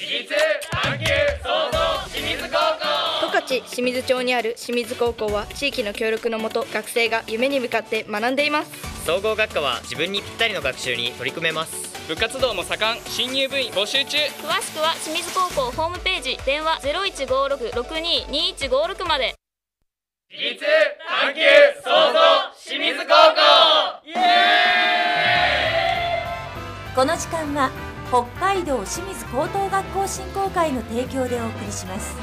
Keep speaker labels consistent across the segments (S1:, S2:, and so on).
S1: 十勝清水町にある清水高校は地域の協力のもと学生が夢に向かって学んでいます。
S2: 総合学科は自分にぴったりの学習に取り組めます。
S3: 部活動も盛ん。新入部員募集中。
S4: 詳しくは清水高校ホームページ。電話0156-622156まで。
S5: この時間は北海道清水高等学校振興会の提供でお送りします。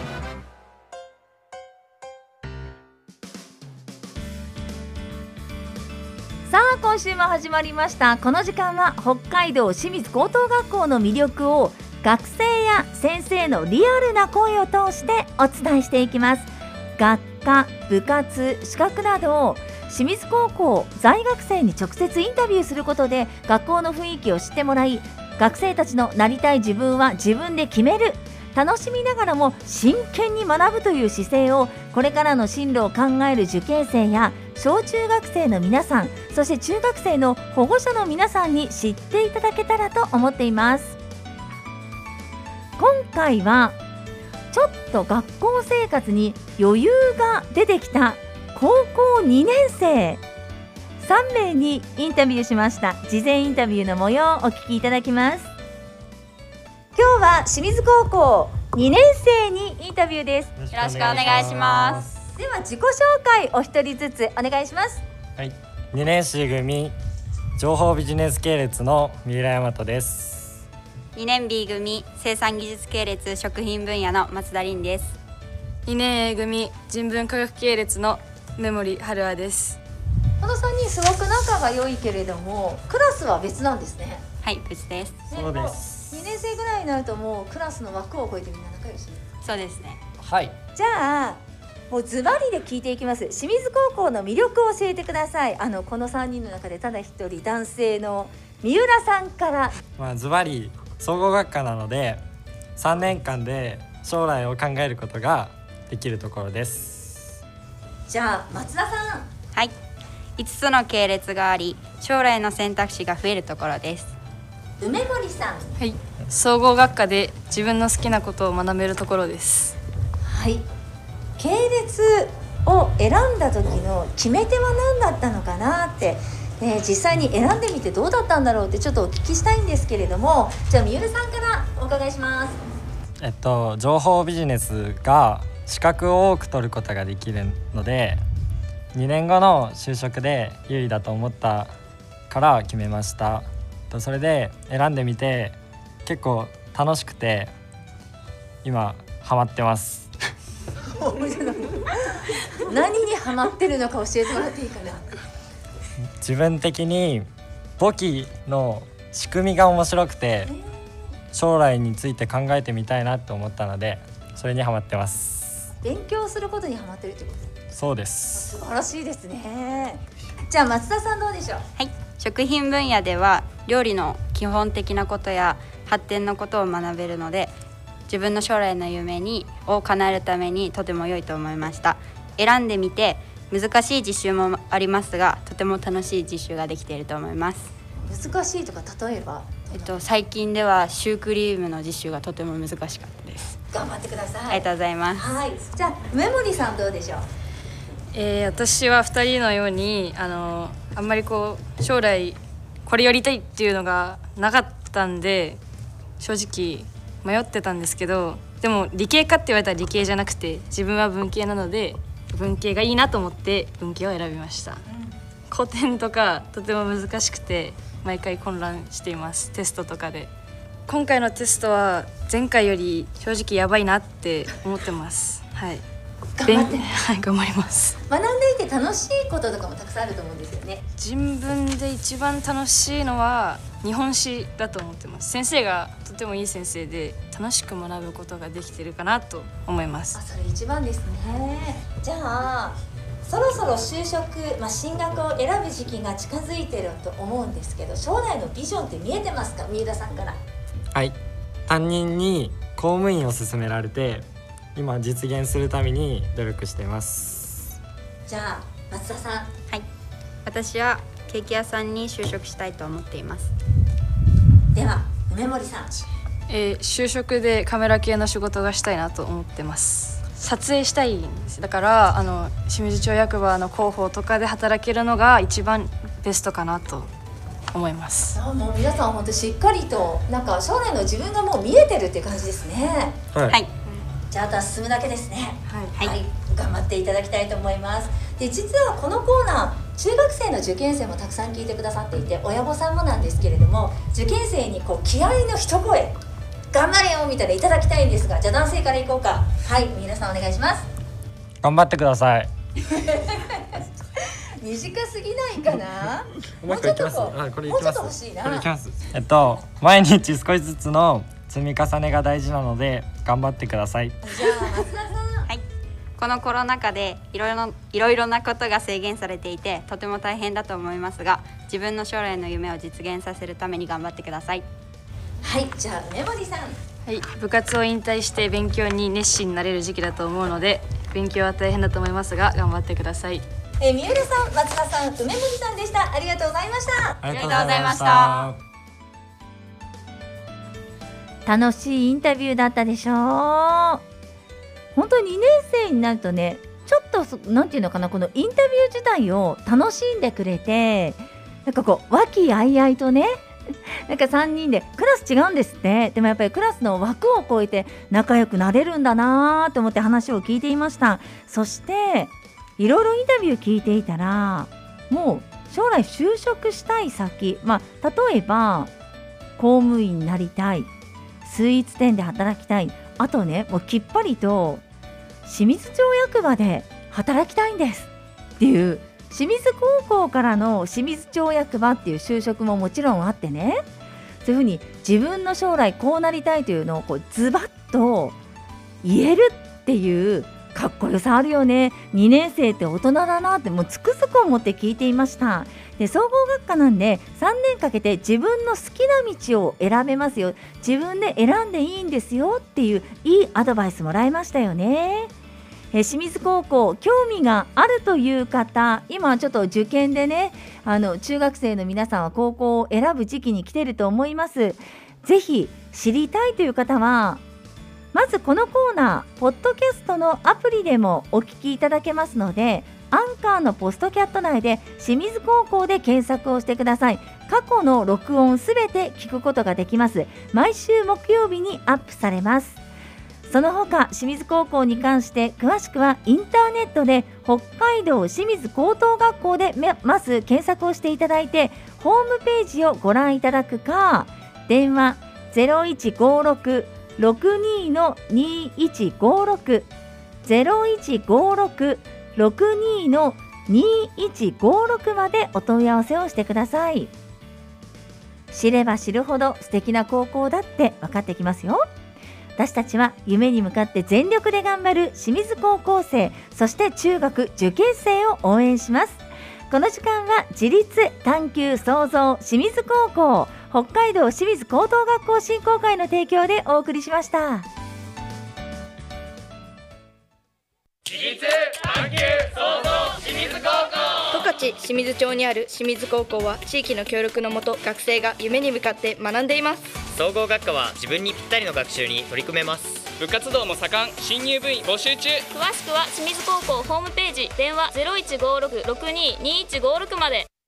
S5: さあ今週も始まりました。この時間は北海道清水高等学校の魅力を学生や先生のリアルな声を通してお伝えしていきます。学科部活資格などを清水高校在学生に直接インタビューすることで学校の雰囲気を知ってもらい学生たちのなりたい自分は自分で決める。楽しみながらも真剣に学ぶという姿勢をこれからの進路を考える受験生や小中学生の皆さんそして中学生の保護者の皆さんに知っていただけたらと思っています。今回はちょっと学校生活に余裕が出てきた高校2年生。3名にインタビューしました。事前インタビューの模様をお聞きいただきます。今日は清水高校2年生にインタビューです。
S4: よろしくお願いします。
S5: では自己紹介お一人ずつお願いします。
S6: はい、2年 C 組情報ビジネス系列の三浦大和です。
S7: 2年 B 組生産技術系列食品分野の松田凛です。
S8: 2年 A 組人文科学系列のメモリ春和です
S5: この3人すごく仲が良いけれどもクラスは別なんですね。
S7: はい別です。
S6: そうです。
S5: 2年生ぐらいになるともうクラスの枠を超えてみんな仲良し。
S7: そうですね。
S6: はい、
S5: じゃあもうズバリで聞いていきます。清水高校の魅力を教えてください。あのこの3人の中でただ一人男性の三浦さんから。
S6: まあズバリ総合学科なので3年間で将来を考えることができるところです。
S5: じゃあ松田さん。
S7: はい5つの系列があり将来の選択肢が増えるところです。
S5: 梅森さん。
S8: はい。総合学科で自分の好きなことを学べるところです。
S5: はい。系列を選んだ時の決め手は何だったのかなって、ね、実際に選んでみてどうだったんだろうってちょっとお聞きしたいんですけれどもじゃあ三浦さんからお伺いします。
S6: えっと情報ビジネスが資格を多く取ることができるので2年後の就職で有利だと思ったから決めました。とそれで選んでみて結構楽しくて今ハマってます。
S5: 何にハマってるのか教えてもらっていいかな。
S6: 自分的に簿記の仕組みが面白くて将来について考えてみたいなと思ったのでそれにハマってます
S5: 勉強することにハマってるってこと？
S6: そうです。
S5: 素晴らしいですね。じゃあ松田さんどうでしょう？
S7: はい。食品分野では料理の基本的なことや発展のことを学べるので自分の将来の夢にを叶えるためにとても良いと思いました。選んでみて難しい実習もありますがとても楽しい実習ができていると思います。
S5: 難しいとか例えば？
S7: えっと最近ではシュークリームの実習がとても難しかったです
S5: 頑張ってください。
S7: ありがとうございます。
S5: はい。じゃあ梅森さんどうでしょう？
S8: えー私は2人のようにあのあんまりこう将来これやりたいっていうのがなかったんで正直迷ってたんですけどでも理系かって言われたら理系じゃなくて自分は文系なので文系がいいなと思って文系を選びました、古典とかとても難しくて毎回混乱しています。テストとかで今回のテストは前回より正直やばいなって思ってます。はい。
S5: 頑張って。
S8: 勉はい頑張ります。
S5: 学んでいて楽しいこととかもたくさんあると思うんですよね。
S8: 人文で一番楽しいのは日本史だと思ってます。先生がとてもいい先生で楽しく学ぶことができてるかなと思います。
S5: あそれ一番ですね。じゃあそろそろ就職、まあ、進学を選ぶ時期が近づいてると思うんですけど将来のビジョンって見えてますか？三浦さんから
S6: はい。担任に公務員を勧められて今実現するために努力しています。
S5: じゃあ松田さん。
S7: はい。私はケーキ屋さんに就職したいと思っています。
S5: では梅森さん。
S8: えー就職でカメラ系の仕事がしたいなと思ってます。撮影したいんです。だからあの清水町役場の広報とかで働けるのが一番ベストかなと思います。
S5: あもう皆さん本当しっかりとなんか将来の自分がもう見えてるっていう感じですね。
S6: はい。
S7: はい。
S5: じゃああとは進むだけですね。
S8: はい。
S5: はい、頑張っていただきたいと思います。で実はこのコーナー中学生の受験生もたくさん聞いてくださっていて親御さんもなんですけれども受験生にこう気合の一声頑張れよみたいないただきたいんですがじゃあ男性からいこうか。はい皆さんお願いします。
S6: 頑張ってください
S5: 短すぎないかな？
S6: もう
S5: ちょっとこ
S6: これい
S5: もうちょっと欲しいな。
S6: これいきます。えっと毎日少しずつの積み重ねが大事なので頑張ってください。
S5: じゃあ松田さん。
S7: このコロナ禍でいろいろないろいろなことが制限されていてとても大変だと思いますが自分の将来の夢を実現させるために頑張ってください。
S5: はいじゃあメモリーさん。
S8: はい、部活を引退して勉強に熱心になれる時期だと思うので勉強は大変だと思いますが頑張ってください
S5: えー三浦さん松田さん梅森さんでした。ありがとうございました。
S6: あり
S7: がとうございました。
S5: 楽しいインタビューだったでしょう。本当に2年生になるとねちょっとそなんていうのかなこのインタビュー自体を楽しんでくれてなんかこう和気あいあいとね なんか3人でクラス違うんですって。でもやっぱりクラスの枠を超えて仲良くなれるんだなと思って話を聞いていました。そしていろいろインタビュー聞いていたらもう将来就職したい先まあ例えば公務員になりたいスイーツ店で働きたいあとねもうきっぱりと清水町役場で働きたいんですっていう清水高校からの清水町役場っていう就職ももちろんあってねそういうふうに自分の将来こうなりたいというのをこうズバッと言えるっていうかっこよさあるよね。2年生って大人だなってもうつくづく思って聞いていました。で総合学科なんで3年かけて自分の好きな道を選べますよ。自分で選んでいいんですよっていういいアドバイスもらいましたよね。え清水高校興味があるという方今ちょっと受験でねあの中学生の皆さんは高校を選ぶ時期に来てると思います。ぜひ知りたいという方はずこのコーナーポッドキャストのアプリでもお聞きいただけますのでアンカーのポストキャット内で清水高校で検索をしてください。過去の録音すべて聞くことができます。毎週木曜日にアップされます。その他清水高校に関して詳しくはインターネットで北海道清水高等学校でまず検索をしていただいてホームページをご覧いただくか電話0156-62の2156 0156-62の2156までお問い合わせをしてください。知れば知るほど素敵な高校だって分かってきますよ。私たちは夢に向かって全力で頑張る清水高校生そして中学受験生を応援します。この時間は自立探求創造清水高校。北海道清水高等学校振興会の提供でお送りしました。
S1: 十勝清水町にある清水高校は地域の協力のもと学生が夢に向かって学んでいます。
S2: 総合学科は自分にぴったりの学習に取り組めます。
S3: 部活動も盛ん。新入部員募集中。
S4: 詳しくは清水高校ホームページ。電話0156-62-2156まで